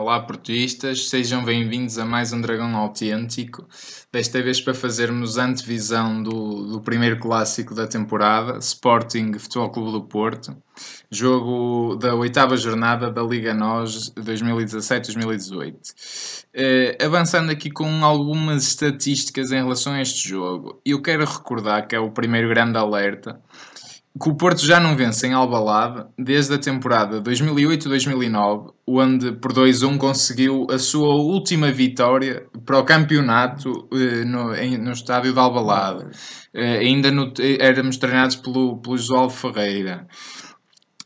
Olá, portistas, sejam bem-vindos a mais um Dragão Autêntico. Desta vez para fazermos antevisão do, do primeiro clássico da temporada, Sporting Futebol Clube do Porto, jogo da oitava jornada da Liga NOS 2017-2018. Eh, avançando aqui com algumas estatísticas em relação a este jogo, eu quero recordar que é o primeiro grande alerta que o Porto já não vence em Albalade desde a temporada 2008-2009, onde por 2-1 conseguiu a sua última vitória para o campeonato eh, no, em, no estádio de Albalade. Eh, ainda no, éramos treinados pelo, pelo João Ferreira.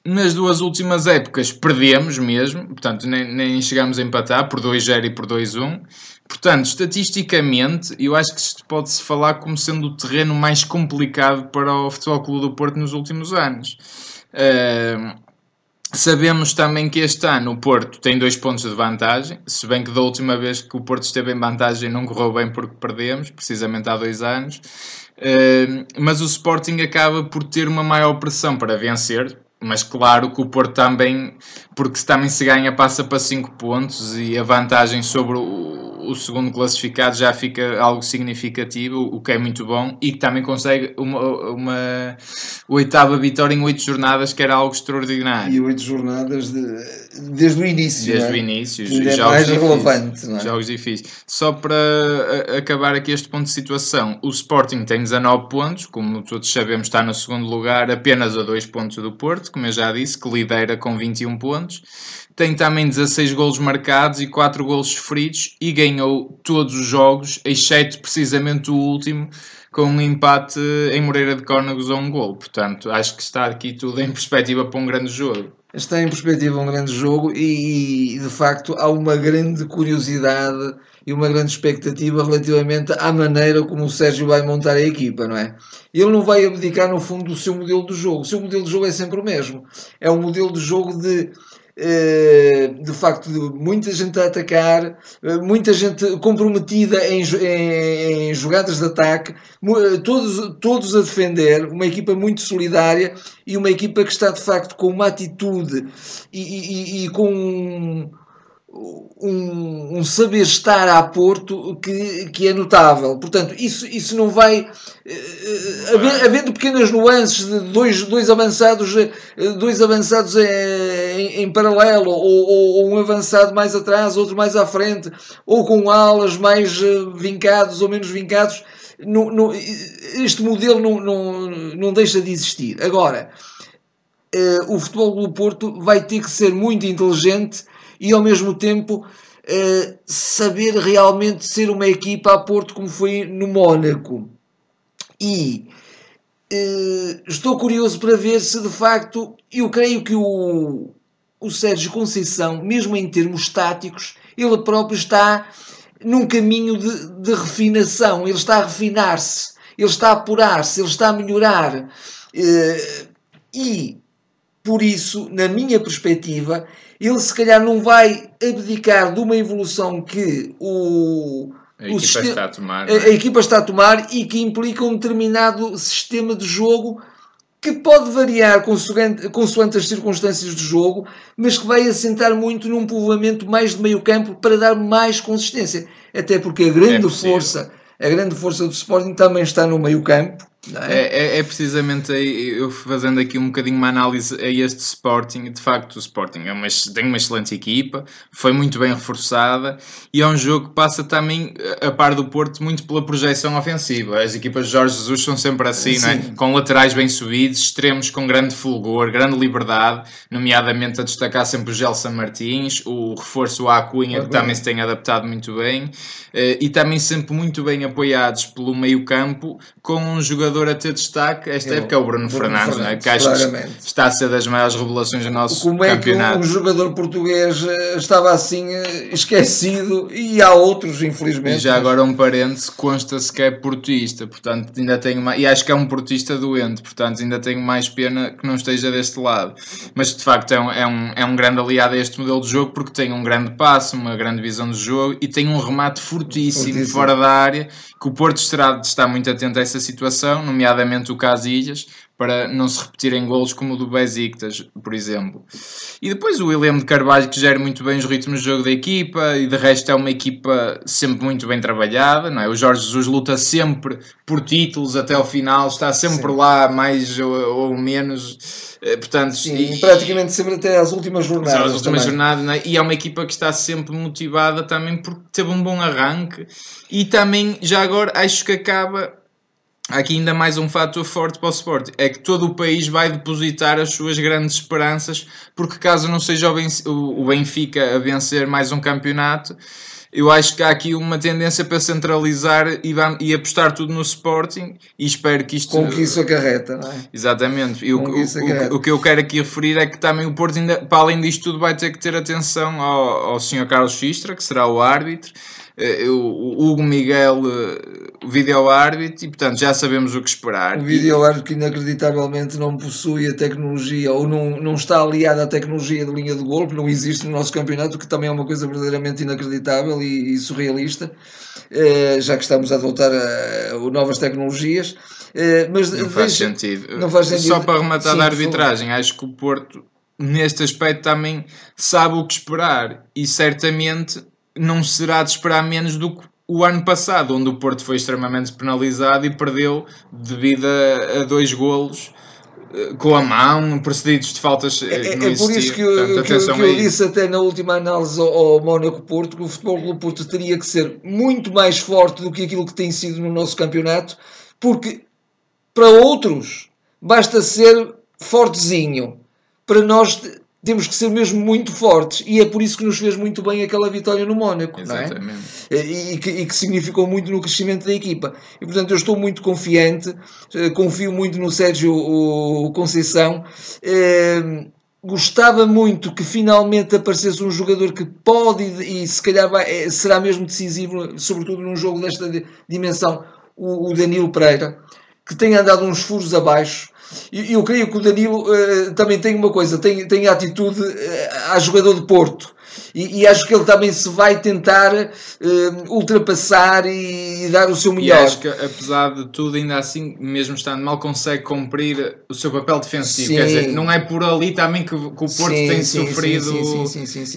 Nas duas últimas épocas perdemos mesmo, portanto nem, nem chegámos a empatar por 2-0 e por 2-1. Portanto, estatisticamente, eu acho que isto pode-se falar como sendo o terreno mais complicado para o Futebol Clube do Porto nos últimos anos. Uh, sabemos também que este ano o Porto tem dois pontos de vantagem, se bem que da última vez que o Porto esteve em vantagem não correu bem porque perdemos, precisamente há dois anos. Uh, mas o Sporting acaba por ter uma maior pressão para vencer, mas claro que o Porto também, porque também se ganha, passa para 5 pontos e a vantagem sobre o, o segundo classificado já fica algo significativo, o que é muito bom, e que também consegue uma, uma oitava vitória em oito jornadas, que era algo extraordinário. E oito jornadas de, desde o início. Desde é? o início, é jogos mais difíceis, relevante. Não é? Jogos difíceis. Só para acabar aqui este ponto de situação, o Sporting tem 19 pontos, como todos sabemos, está no segundo lugar, apenas a dois pontos do Porto, como eu já disse, que lidera com 21 pontos tem também 16 golos marcados e 4 golos sofridos e ganhou todos os jogos, exceto precisamente o último, com um empate em Moreira de Córnegos a um gol. Portanto, acho que está aqui tudo em perspectiva para um grande jogo. Está em perspectiva um grande jogo e, de facto, há uma grande curiosidade e uma grande expectativa relativamente à maneira como o Sérgio vai montar a equipa, não é? Ele não vai abdicar, no fundo, do seu modelo de jogo. O seu modelo de jogo é sempre o mesmo. É um modelo de jogo de eh, de facto muita gente a atacar, eh, muita gente comprometida em, em, em, jogadas de ataque, eh, todos, todos a defender, uma equipa muito solidária e uma equipa que está de facto com uma atitude e, e, e com um, um, saber estar a Porto que, que é notável. Portanto, isso, isso não vai. Uh, havendo pequenas nuances de dois, dois avançados, eh, dois avançados em, em, paralelo, ou, ou, um avançado mais atrás, outro mais à frente, ou com alas mais vincados ou menos vincados, este modelo não, não, não deixa de existir. Agora, uh, o futebol do Porto vai ter que ser muito inteligente e ao mesmo tempo uh, saber realmente ser uma equipa a Porto como foi no Mónaco. E uh, estou curioso para ver se de facto, eu creio que o, o Sérgio Conceição, mesmo em termos táticos, ele próprio está num caminho de, de refinação, ele está a refinar-se, ele está a apurar-se, ele está a melhorar. Uh, e por isso, na minha perspectiva, ele se calhar não vai abdicar de uma evolução que o, a equipa, sistema, está a, tomar, a, a equipa está a tomar e que implica um determinado sistema de jogo que pode variar consoante, consoante as circunstâncias do jogo, mas que vai assentar muito num povoamento mais de meio campo para dar mais consistência. Até porque a grande é força, a grande força do Sporting também está no meio campo é? É, é, é? precisamente aí, eu fazendo aqui um bocadinho uma análise a este Sporting. De facto, o Sporting é uma, tem uma excelente equipa, foi muito bem reforçada e é um jogo que passa também, a par do Porto, muito pela projeção ofensiva. As equipas de Jorge Jesus são sempre assim, é? com laterais bem subidos, extremos com grande fulgor, grande liberdade, nomeadamente a destacar sempre o Gelson Martins, o reforço à Cunha, que também se tem adaptado muito bem, eh, e também sempre muito bem apoiados pelo meio-campo, com um jogador jogador a ter destaque esta eu, época é o Bruno, Bruno Fernandes, Fernandes que acho claramente. que está a ser das maiores revelações do nosso Como campeonato. Como é que um jogador português eh, estava assim eh, esquecido e há outros, infelizmente. E já agora um parente, consta-se que é portista, portanto ainda tenho mais, e acho que é um portista doente, portanto ainda tenho mais pena que não esteja deste lado. Mas de facto é um, é um, é um grande aliado a este modelo de jogo porque tem um grande passo, uma grande visão de jogo e tem um remate fortíssimo, fortíssimo. fora da área que o Porto estará, está muito atento a essa situação, nomeadamente o Casilhas, para não se repetirem golos como o do Besiktas, por exemplo. E depois o William de Carvalho, que gera muito bem os ritmos de jogo da equipa, e de resto é uma equipa sempre muito bem trabalhada, não é? O Jorge Jesus luta sempre por títulos até ao final, está sempre Sim. lá, mais ou, ou menos. Eh, portanto, Sim, e, praticamente sempre até às últimas jornadas. Às últimas jornadas, é? e é uma equipa que está sempre motivada também porque teve um bom arranque e também, já agora, acho que acaba aqui ainda mais um fator forte para o Sport, é que todo o país vai depositar as suas grandes esperanças, porque caso não seja o Benfica a vencer mais um campeonato, eu acho que há aqui uma tendência para centralizar e, e apostar tudo no Sporting e espero que isto... Com que isso acarreta, não é? Exatamente. E o, que o, o, que eu quero aqui referir é que também o Porto, ainda, para além disto tudo, vai ter que ter atenção ao, ao Sr. Carlos Fistra, que será o árbitro, o Hugo Miguel, eh, o vídeo-árbitro, e portanto já sabemos o que esperar. O vídeo-árbitro que inacreditavelmente não possui a tecnologia ou não, não está aliado à tecnologia de linha de gol, que não existe no nosso campeonato, que também é uma coisa verdadeiramente inacreditável e, e surrealista, eh, já que estamos a adotar novas tecnologias. mas não faz, sentido. não faz sentido. Só para rematar Sim, da arbitragem, acho que o Porto neste aspecto também sabe o que esperar e certamente não será de esperar menos do que o ano passado, onde o Porto foi extremamente penalizado e perdeu devido a, a dois golos eh, com a mão, precedidos de faltas. Eh, é, é, é por isso que eu, Portanto, que, eu, que eu disse até na última análise ao, ao Mónaco Porto que o Futebol do Porto teria que ser muito mais forte do que aquilo que tem sido no nosso campeonato, porque para outros basta ser fortezinho. Para nós temos que ser mesmo muito fortes e é por isso que nos fez muito bem aquela vitória no Mónaco, Exatamente. não é? E, que, e que significou muito no crescimento da equipa. E portanto eu estou muito confiante, eh, confio muito no Sérgio Conceição. Eh, gostava muito que finalmente aparecesse um jogador que pode e, se calhar vai, eh, será mesmo decisivo, sobretudo num jogo desta dimensão, o, o Danilo Pereira, que tem andado uns furos abaixo e eu creio que o Danilo uh, também tem uma coisa, tem, tem atitude uh, a jogador de Porto. E, e, acho que ele também se vai tentar uh, ultrapassar e, e, dar o seu melhor. E acho que, apesar de tudo, ainda assim, mesmo estando mal, consegue cumprir o seu papel defensivo. Sim. Quer dizer, não é por ali também que, que o Porto sim, tem sim, sofrido,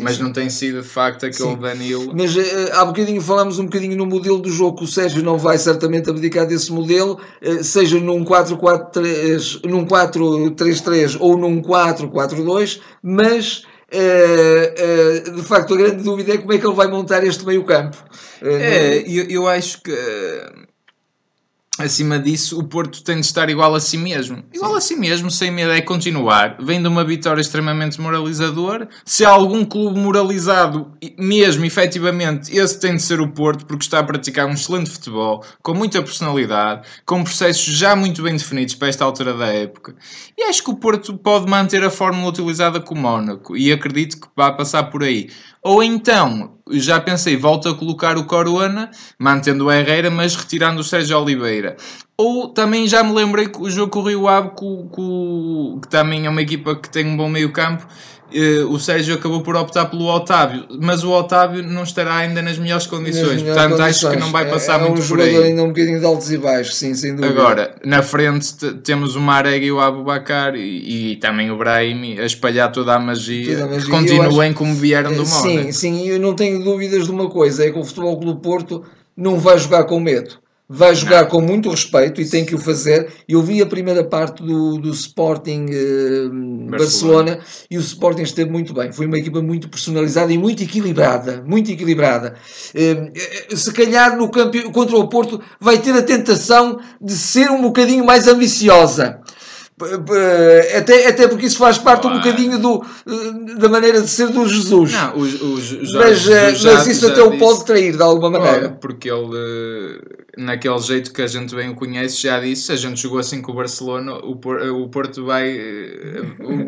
mas não tem sido de facto aquele Danilo. Mas uh, há bocadinho falamos um bocadinho no modelo do jogo, o Sérgio não vai certamente abdicar desse modelo, uh, seja num 4-4-3, num 4-3-3 ou num 4-4-2, mas Uh, uh, de facto, a grande dúvida é como é que ele vai montar este meio-campo. Uh, é, eu, eu acho que acima disso, o Porto tem de estar igual a si mesmo. Igual Sim. a si mesmo, sem medo, é continuar. Vem de uma vitória extremamente moralizadora. Se há algum clube moralizado, mesmo, efetivamente, esse tem de ser o Porto, porque está a praticar um excelente futebol, com muita personalidade, com processos já muito bem definidos para esta altura da época. E acho que o Porto pode manter a fórmula utilizada com o Mónaco, e acredito que vai passar por aí. Ou então, já pensei, volto a colocar o Corona, mantendo o Herrera, mas retirando o Sérgio Oliveira. Ou também já me lembrei que o jogo com o Rio Ave, que também é uma equipa que tem um bom meio campo, o Sérgio acabou por optar pelo Otávio, mas o Otávio não estará ainda nas melhores condições, nas melhores portanto condições. acho que não vai passar é, é muito um por aí. ainda um bocadinho de altos e baixos, sim, sem dúvida. Agora, na frente temos o Marega e o Abubacar e, e também o Brahim a espalhar toda a magia, toda a magia. que continuem acho, como vieram do Mónaco. Sim, sim, eu não tenho dúvidas de uma coisa, é que o Futebol Clube Porto não vai jogar com medo vai jogar não. com muito respeito e tem que o fazer. Eu vi a primeira parte do, do Sporting uh, Barcelona. Barcelona. e o Sporting esteve muito bem. Foi uma equipa muito personalizada e muito equilibrada. Muito equilibrada. Uh, se calhar no campo contra o Porto vai ter a tentação de ser um bocadinho mais ambiciosa. Até, até porque isso faz parte um bocadinho do, da maneira de ser do Jesus. Não, o, o, o mas, Jesus mas isso até o pode trair de alguma maneira. porque ele, naquele jeito que a gente bem o conhece, já disse: a gente jogou assim com o Barcelona, o, o Porto vai.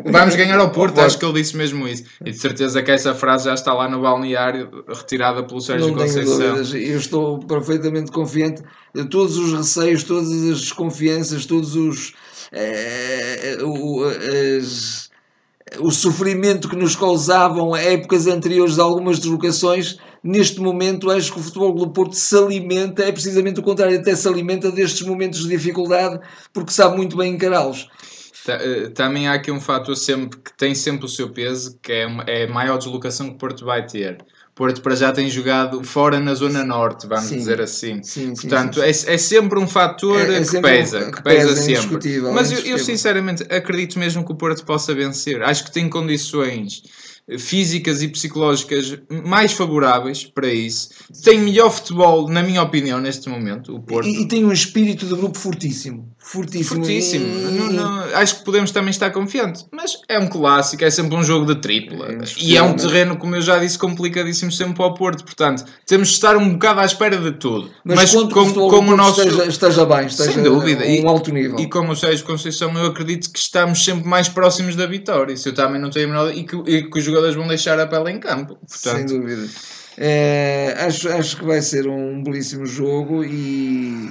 Vamos ganhar ao Porto, acho que ele disse mesmo isso. E de certeza que essa frase já está lá no balneário, retirada pelo Sérgio Não Conceição. Tenho dúvidas. Eu estou perfeitamente confiante. Todos os receios, todas as desconfianças, todos os o, as, o sofrimento que nos causavam épocas anteriores de algumas deslocações, neste momento acho que o Futebol do Porto se alimenta, é precisamente o contrário, até se alimenta destes momentos de dificuldade, porque sabe muito bem encará-los. Eh, também há aqui um fator sempre que tem sempre o seu peso, que é, é a maior deslocação que o Porto vai ter. Porto para já tem jogado fora na zona norte, vamos sim, dizer assim. Sim, Portanto, sim, sim. É, é, sempre um fator é, é que, pesa, que, que pesa, pesa é sempre. Mas eu, eu, sinceramente acredito mesmo que o Porto possa vencer. Acho que tem condições físicas e psicológicas mais favoráveis para isso. Tem melhor futebol, na minha opinião, neste momento, o Porto. E, e tem um espírito de grupo fortíssimo. Fortíssimo. Fortíssimo. E... Não, não, acho que podemos também estar confiantes. Mas é um clássico, é sempre um jogo de tripla. É e é um terreno, como eu já disse, complicadíssimo sempre para o Porto. Portanto, temos de estar um bocado à espera de tudo. Mas, mas com, como o nosso. Esteja, esteja bem, esteja Sem dúvida. um alto nível. E como o Sérgio Conceição, eu acredito que estamos sempre mais próximos da vitória. Isso eu também não tenho a menor. E que, e que os jogadores vão deixar a pele em campo. Portanto, Sem dúvida. É, acho, acho que vai ser um belíssimo jogo e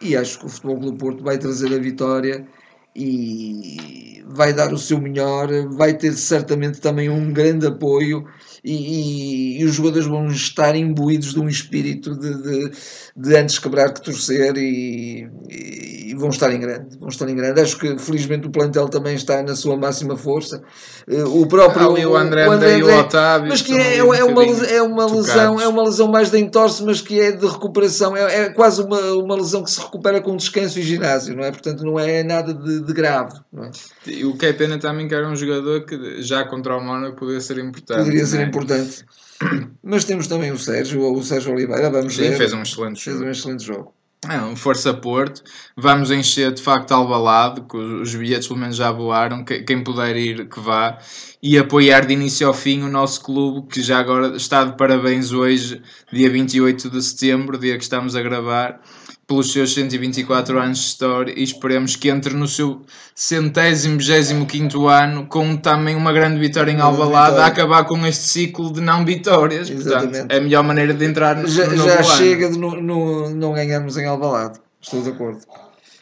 e acho que o Futebol do Porto vai trazer a vitória e vai dar o seu melhor, vai ter certamente também um grande apoio e, e, e os jogadores vão estar imbuídos de um espírito de, de, de antes quebrar que torcer e, e, vão estar em grande, vão estar em grande. Acho que felizmente o plantel também está na sua máxima força. Eh, o próprio Ali o André, o André, André e o Otávio, mas que é, é, um é uma, é uma lesão, é uma lesão mais de entorse, mas que é de recuperação, é, é quase uma, uma lesão que se recupera com descanso e ginásio, não é? Portanto, não é nada de, de grave. Não é? E o que é pena também que era um jogador que já contra o Mónaco poderia ser importante. Poderia ser é? importante. Mas temos também o Sérgio, o Sérgio Oliveira, vamos Sim, ver. fez um excelente fez jogo. um excelente jogo. É, um Força Porto, vamos encher de facto Albalado, que os bilhetes pelo menos já voaram, quem puder ir que vá, e apoiar de início ao fim o nosso clube, que já agora está de parabéns hoje, dia 28 de setembro, dia que estamos a gravar, pelos seus 124 anos de história e esperemos que entre no seu centésimo, vigésimo quinto ano com também uma grande vitória em Alvalade a acabar com este ciclo de não vitórias. Exatamente. Portanto, é a melhor maneira de entrar no, já, no Já chega de no, no, não ganharmos em Alvalade. Estou de acordo.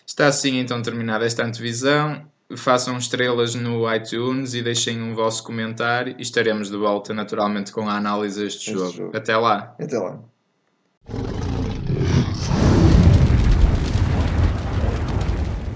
Está assim então terminada esta antevisão. Façam estrelas no iTunes e deixem um vosso comentário e estaremos de volta naturalmente com a análise deste jogo. jogo. Até lá. Até lá.